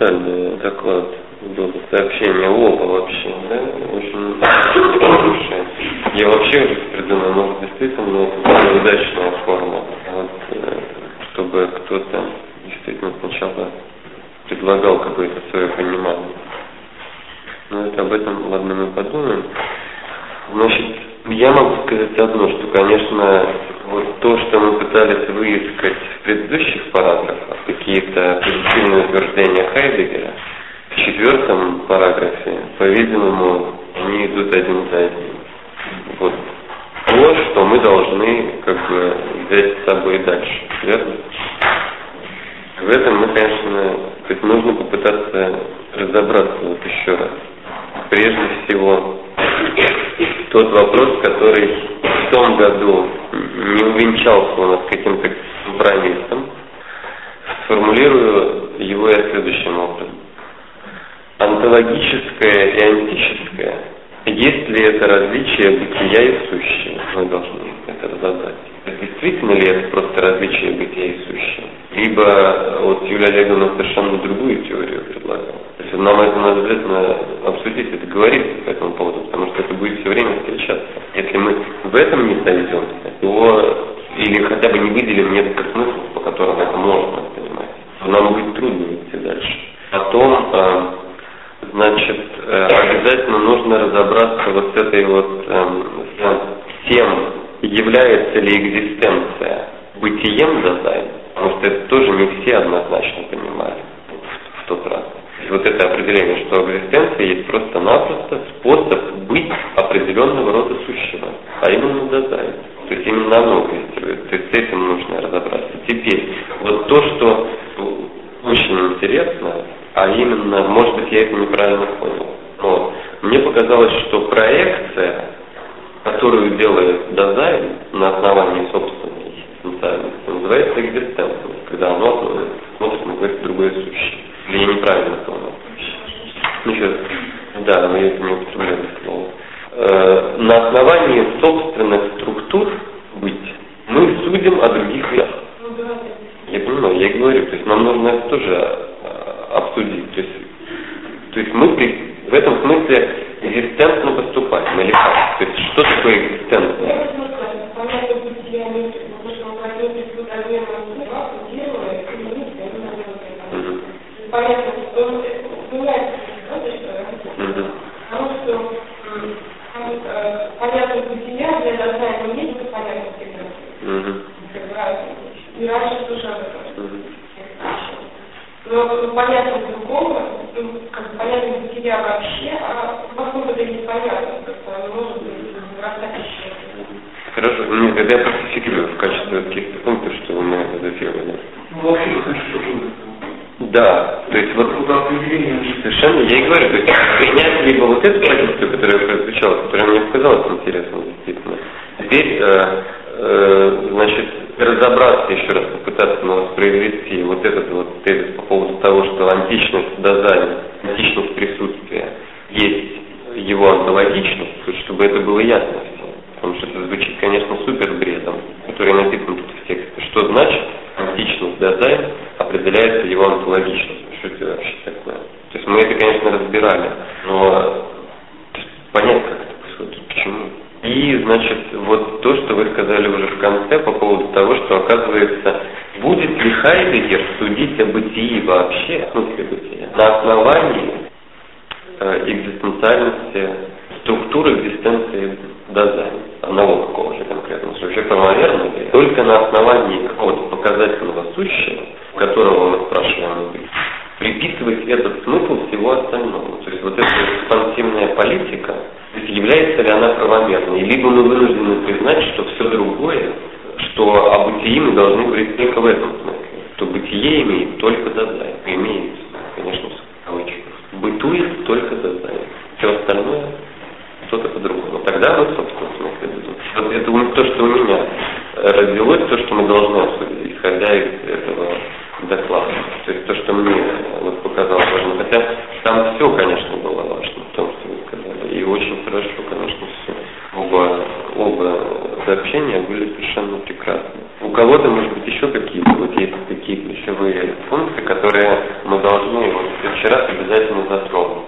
фундаментальный доклад был сообщение оба вообще, да, очень хорошее. Я вообще уже придумал, может, действительно, это удачная форма, вот, э, чтобы кто-то действительно сначала предлагал какое-то свое понимание. Ну, это об этом, ладно, мы подумаем. Значит, я могу сказать одно, что, конечно, вот то, что мы пытались выискать в предыдущих параграфах, какие-то позитивные утверждения Хайдегера, в четвертом параграфе, по-видимому, они идут один за одним. Вот то, что мы должны как бы взять с собой дальше, верно? В этом мы, конечно, как нужно попытаться разобраться вот еще раз. Прежде всего, тот вопрос, который в том году не увенчался у нас каким-то компромиссом, сформулирую его я следующим образом. Онтологическое и антическое. Есть ли это различие бытия и сущего? Мы должны это разобрать. Действительно ли это просто различие бытия и сущего? Либо вот Юлия Олеговна совершенно другую теорию предлагала. То есть нам это надо обязательно обсудить, это говорить по этому поводу, потому что это будет все время встречаться. Если мы в этом не сойдемся, то или хотя бы не выделим несколько смыслов, по которым это можно нам будет трудно идти дальше. Потом, э, значит, э, обязательно нужно разобраться вот с этой вот э, с тем, является ли экзистенция бытием Дазай, потому что это тоже не все однозначно понимали в, в тот раз. Вот это определение, что экзистенция есть просто-напросто способ быть определенного рода сущего, а именно Дазайн. То есть именно оно экзистирует. То есть с этим нужно разобраться. Теперь, вот то, что очень интересно, а именно, может быть, я это неправильно понял, но мне показалось, что проекция которую делает Дазайн на основании собственной экзистенциальности, называется экзистенцией, когда оно на какое-то другое сущее. Или я неправильно понял? Ну, сейчас, да, но я это не употребляю слово. Э, на основании собственных структур быть мы судим о других вещах. Говорю, то есть нам нужно это тоже э, обсудить. То есть, то есть мы при, в этом смысле экзистентно поступаем или как? То есть что такое экзистентно? Понятно, что меняется потому что понятно бытия для нас не есть понятно всегда. И раньше тоже об этом. Но понятно другого, как бы понятно бытия вообще, а вокруг это непонятно, как-то оно может быть растащее. Хорошо, нет, это я просто фиксирую в качестве каких-то пунктов, что мы это зафиксировали. Ну, вообще, что да, то есть вот совершенно, я и говорю, то есть принять либо вот эту позицию, которая прозвучала, которая мне показалась интересной, действительно. Теперь, э, э, значит, разобраться еще раз, попытаться воспроизвести вот этот вот тезис по поводу того, что античность Дазани, античность присутствия есть его онтологичность, чтобы это было ясно всем. Потому что это звучит, конечно, супер бредом, который написан тут в тексте. Что значит онтичность Дазайн определяется его онтологичностью? Что это вообще такое? То есть мы это, конечно, разбирали, но понять, как это происходит, почему. И, значит, вот то, что вы сказали уже в конце по поводу того, что, оказывается, будет ли Хайдеггер судить о бытии вообще, в смысле бытия, на основании э, экзистенциальности, структуры экзистенции Дазани, одного какого-то конкретного. Случая, правомерно ли, только на основании какого-то показательного сущего, которого мы спрашиваем приписывать этот смысл всего остального. То есть вот эта экспансивная политика, является ли она правомерной, либо мы вынуждены признать, что все другое, что о бытии мы должны говорить только в этом смысле, что бытие имеет только Дазай, имеет, конечно, в кавычках, бытует только Дазай. Все остальное что-то по-другому. Тогда мы, собственно, смысле будем. Вот это то, что у меня родилось, то, что мы должны обсудить, исходя из этого доклада. То есть то, что мне вот показалось важным. Хотя там все, конечно, было важно в том, что вы сказали. И очень хорошо, конечно, все. Оба, оба сообщения были совершенно прекрасны. У кого-то, может быть, еще какие-то вот есть какие-то ключевые пункты, которые мы должны вот в следующий раз обязательно затронут.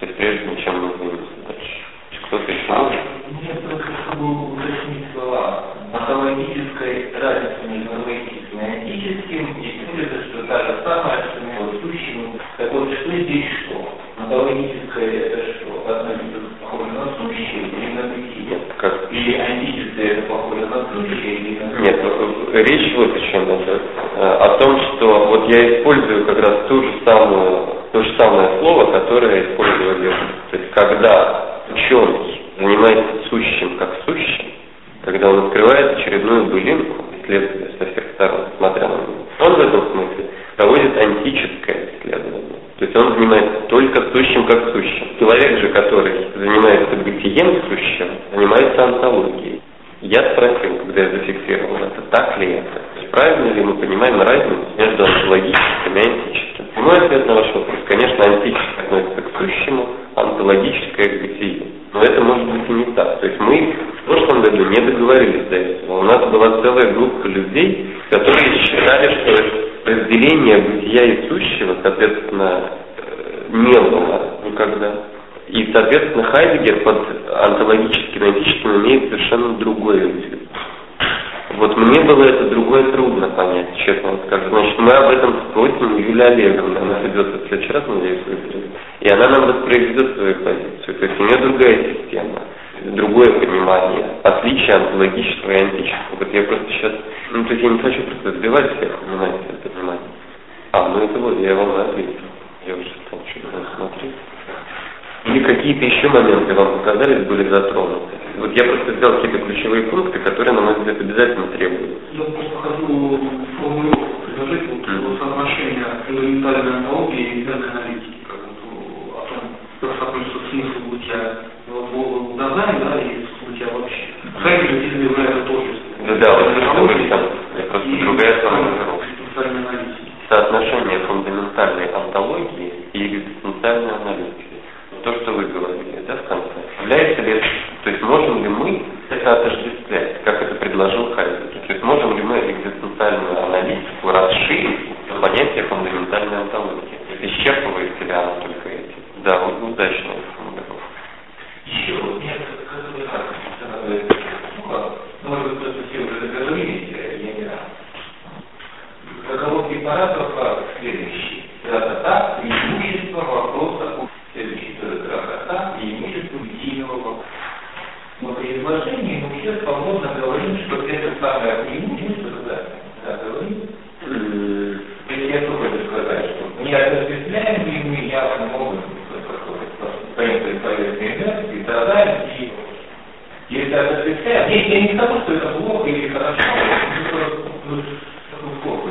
То есть прежде чем мы двинемся дальше. Кто-то еще может? Мне просто чтобы уточнить слова. Онтологической разницы между логическим и антическим, и это что та же самая, что между сущим. Так вот, что здесь что? Онтологическое это что? Относится похоже на сущее или на бытие? Как? Или антическое это похоже на сущее или на Нет, речь вот о чем это. О том, что вот я использую как раз ту же самую, то же самое слово, которое использовали. То есть когда ученый занимается сущим как сущим, когда он открывает очередную былинку, исследуя со всех сторон, смотря на него, он в этом смысле проводит антическое исследование. То есть он занимается только сущим как сущим. Человек же, который занимается бытием сущим, занимается антологией. Я спросил, когда я зафиксировал это, так ли это? То есть правильно ли мы понимаем разницу между антологическим и антическим? Мой ответ на ваш вопрос, конечно, антическое относится к сущему, антологическое к бытию. Но это может быть и не так. То есть мы в прошлом году не договорились до этого. У нас была целая группа людей, которые считали, что разделение бытия и сущего, соответственно, э, не было никогда. И, соответственно, Хайдегер под онтологическим и антическим имеет совершенно другое вид. Вот мне было это другое трудно понять, честно вам скажу. Значит, мы об этом спросим Юлия Олеговна, она придет в следующий раз, надеюсь, выберет. И она нам воспроизведет свою позицию. То есть у нее другая система, другое понимание, отличие онтологического и антического. Вот я просто сейчас, ну то есть я не хочу просто сбивать всех, понимаете, это понимание. А, ну это вот, я вам ответил. Я уже стал что-то смотреть. Или какие-то еще моменты вам показались, были затронуты? Вот я просто взял какие-то ключевые пункты, которые, на мой взгляд, обязательно требуются. Я просто хочу формулировку предложить вот, соотношение фундаментальной антологии и интерной аналитики, как вот, о том, как соотносится смысл бытия в Дазайне, да, и бытия вообще. Сайт же действительно является творчеством. Да, да, вот это там, просто другая формулировка. Соотношение фундаментальной антологии и экзистенциальной аналитики то, что вы говорили, да, в конце. Является ли это, то есть можем ли мы это отождествлять, как это предложил Хайдегер? То есть можем ли мы экзистенциальную аналитику расширить до понятия фундаментальной антологии? Исчерпывает ли она только эти? Да, вот удачная формулировка. Еще нет, может быть, кто-то все уже договорились, я не раз. Заголовки параграфа следующий. Красота, преимущество вопроса следующий тоже красота и имущество бытийного вопроса. Но при изложении мы все свободно говорим, что это самое преимущество, да, да, говорим. Если я только хочу сказать, что не осуществляем ли мы явным образом по некоторой поверхной энергии, страдаем и если если я не скажу, что это плохо или хорошо, это плохо.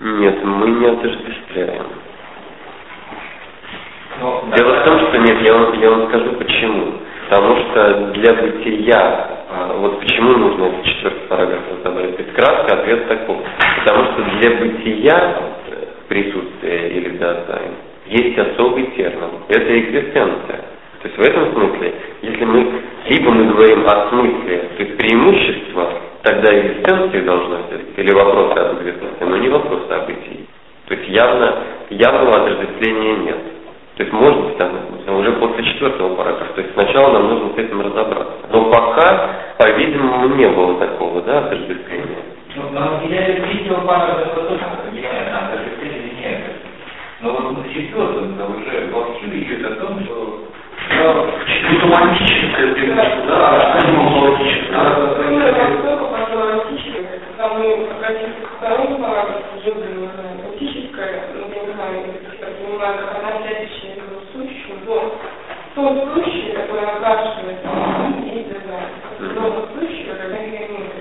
Нет, мы не отождествляем. Дело в том, что нет, я вам, я вам скажу почему. Потому что для бытия, а, вот почему нужно этот четвертый параграф разобрать, то есть кратко ответ такой. Потому что для бытия присутствия или дазайн есть особый термин. Это экзистенция. То есть в этом смысле, если мы, либо мы говорим о смысле, то есть преимущество, тогда экзистенции должно или вопрос об экзистенции, но не вопрос о бытии. То есть явно, явного отождествления нет. То есть может быть там уже после четвертого параграфа. То есть сначала нам нужно с этим разобраться. Но пока, по-видимому, не было такого, да, отождествления. Ну, на выделяли третьего параграфа тоже определяет на отождествление. Но вот на четвертом уже вовсю идет о том, что Автоматическое преимущество, да, а не логическое. Когда мы обратимся к второму параграфу, уже антическое, ну, я не знаю, я понимаю, как она следующая к сущему, то то сущее, которое окрашивается и дизайн, то сущее, когда не мысли.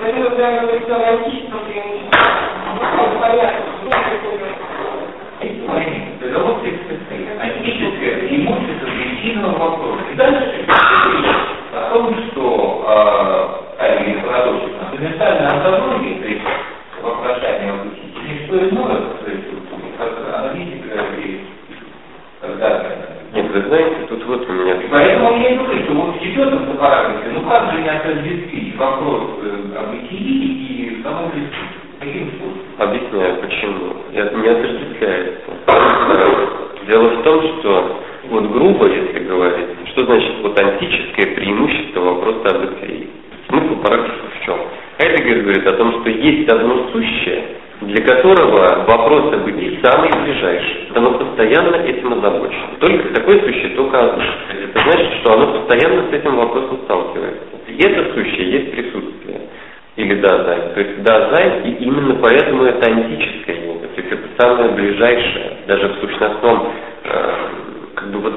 Поэтому, когда я говорю о антическом преимуществе, ну, понятно, что такое договор антическое преимущество причинного вопроса. И дальше о том, что э, парадоксально, фундаментальная антология, то есть вопрошание иное, то есть как аналитика и так далее. Нет, вы знаете, тут вот у меня... И поэтому я и говорю, что вот в четвертом параграфе, ну как же не отождествить вопрос э, о бытии и самом Каким способом? Объясняю, почему. Это не отождествляется. Дело в том, что вот грубо, если говорить, что значит вот антическое преимущество вопроса о бытии? Смысл параграфа в чем? Хайдеггер говорит о том, что есть одно которого вопрос о бытии самый ближайший. Оно постоянно этим озабочено. Только такое только одно. Это значит, что оно постоянно с этим вопросом сталкивается. И это сущее есть присутствие. Или дазай. То есть дазай, и именно поэтому это антическое йога. То есть это самое ближайшее, даже в сущностном, э, как бы вот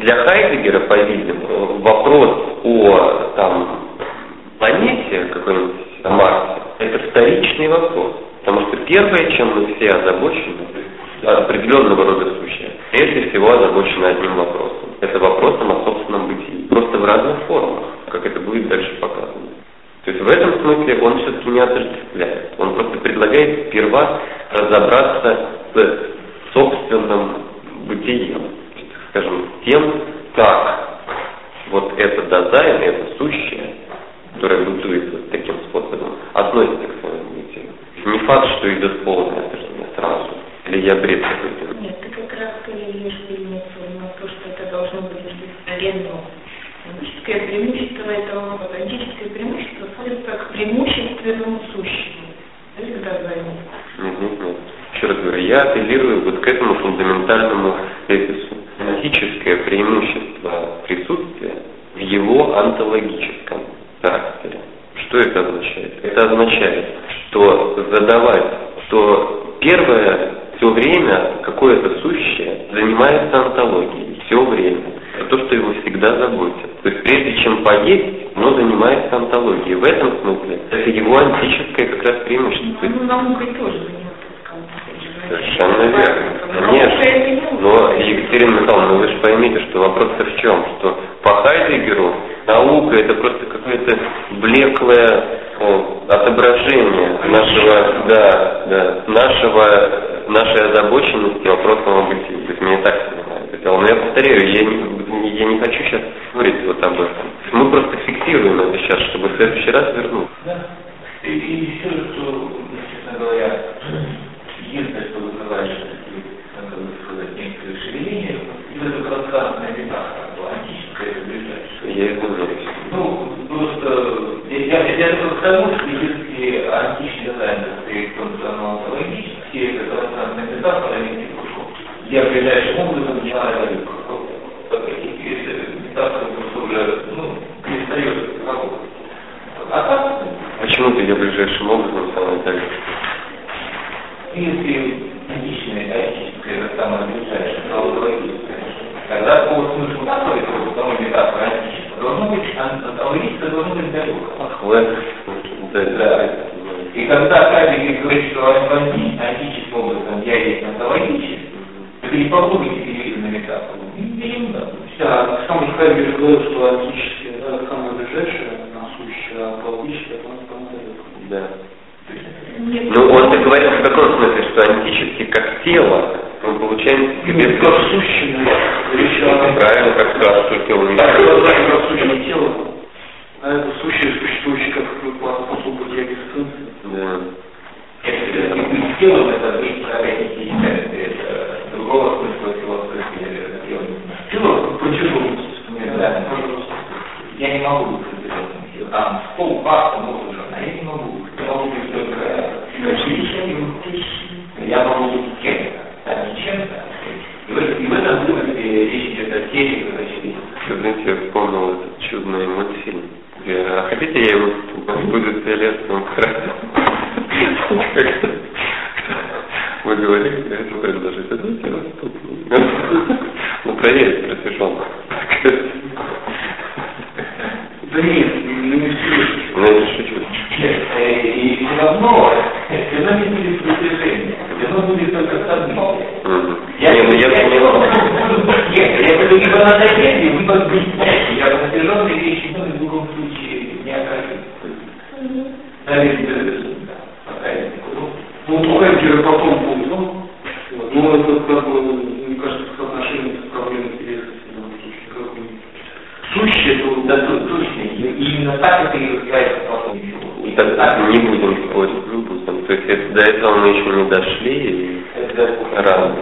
для Хайдегера, по-видимому, вопрос о там, планете какой-нибудь Марсе, это вторичный вопрос. Потому что первое, чем мы все озабочены, определенного рода сущее, прежде всего озабочены одним вопросом. Это вопросом о собственном бытии. Просто в разных формах, как это будет дальше показано. То есть в этом смысле он все-таки не отождествляет. Он просто предлагает сперва разобраться с собственным бытием. Скажем, тем, как вот это дазайн, это сущее, которое бытует вот таким способом, относится к своему бытию. Не факт, что идет полное отражение сразу. Или я бред какой-то. Нет, ты лишь имеется на то, что это должно быть аренду. Антическое преимущество этого, вот, антическое преимущество сводится к преимущественному сущему. Это когда Угу, Еще раз говорю, я апеллирую вот к этому фундаментальному тезису. Антическое преимущество присутствия в его антологическом характере. Что это означает? Это означает, что задавать, что первое сущее занимается антологией, все время. То, что его всегда заботит. То есть прежде чем поесть, оно занимается антологией. В этом смысле это его антическое как раз преимущество. Ну, наукой тоже Совершенно верно. Конечно. Но, Екатерина Михайловна, вы же поймите, что вопрос-то в чем? Что по Хайдегеру наука это просто какое-то блеклое о, отображение нашего, да, да, нашего, нашей озабоченности вопросом о бытии. То есть мне так понимаю. Я повторяю, я не, я не хочу сейчас говорить вот об этом. Мы просто фиксируем это сейчас, чтобы в следующий раз вернуться. Да. И еще, я, я, я только к тому, что если античный дизайн состоит в том, что оно логически, это пространственная метафора, я ближайшим образом не знаю, если метафора уже, ну, перестает работать. А так? Почему ты ее ближайшим образом стала так? если античное, антическое, это самое ближайшее, зоологическое, тогда по смыслу метафоры, по самой метафоры антического, должно быть, антологическое должно быть далеко. Да, да. И когда Хайдегер говорит, что антическим образом я есть антологический, это не попробуйте перевести на метафору. Да, сам Хайдегер говорил, что антическое, да, самое ближайшее, насущее, а антологическое, это самое далеко. Да. Ну, он так говорит в таком смысле, что антически как тело, мы получаем себе... Ну, как сущее, Правильно, как сказал, что тело не Да, как сущее тело, а это сущее, существующее как способ бытия экзистенции. Да. Если телом это быть это другого смысла философии. Тело протяженность. Да. Я не могу там стол, паста, можно, а я не могу. Я могу быть только я могу быть кем-то, а не чем-то. И в, и в этом смысле речь идет о теле, как о себе. Знаете, я вспомнил этот чудный мультфильм. Где, а хотите, я его буду фиолетовым Вы говорили, я это предложить. Это давайте я Ну, проверить, просвещен. Да И именно так это и развивается потом. И тогда не будем спорить, не будем. То есть это до этого мы еще не дошли, и рано.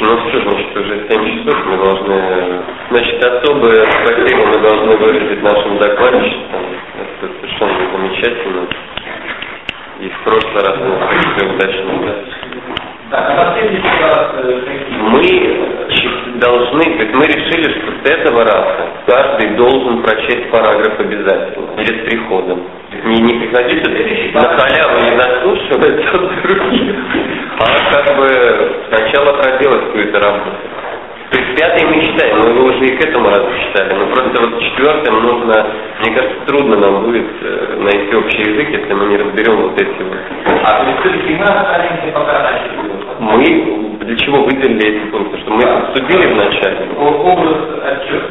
Ну что, значит, уже 7 часов мы должны... Значит, особое спасибо мы должны выразить нашим докладчикам. Это совершенно замечательно. И в прошлый раз мы все удачно. Да? А следующий раз э, Мы должны, то есть мы решили, что с этого раза каждый должен прочесть параграф обязательно, перед приходом. Не, не приходите на халяву не заслушивать от других, а как бы сначала проделать какую-то работу. То есть пятый мы читаем, мы его уже и к этому разу читали, но просто вот четвертым нужно, мне кажется, трудно нам будет э, найти общий язык, если мы не разберем вот эти вот. А, то есть все-таки мы останемся пока начали. Мы для чего выделили эти пункты? Что мы их обсудили вначале? Образ отчета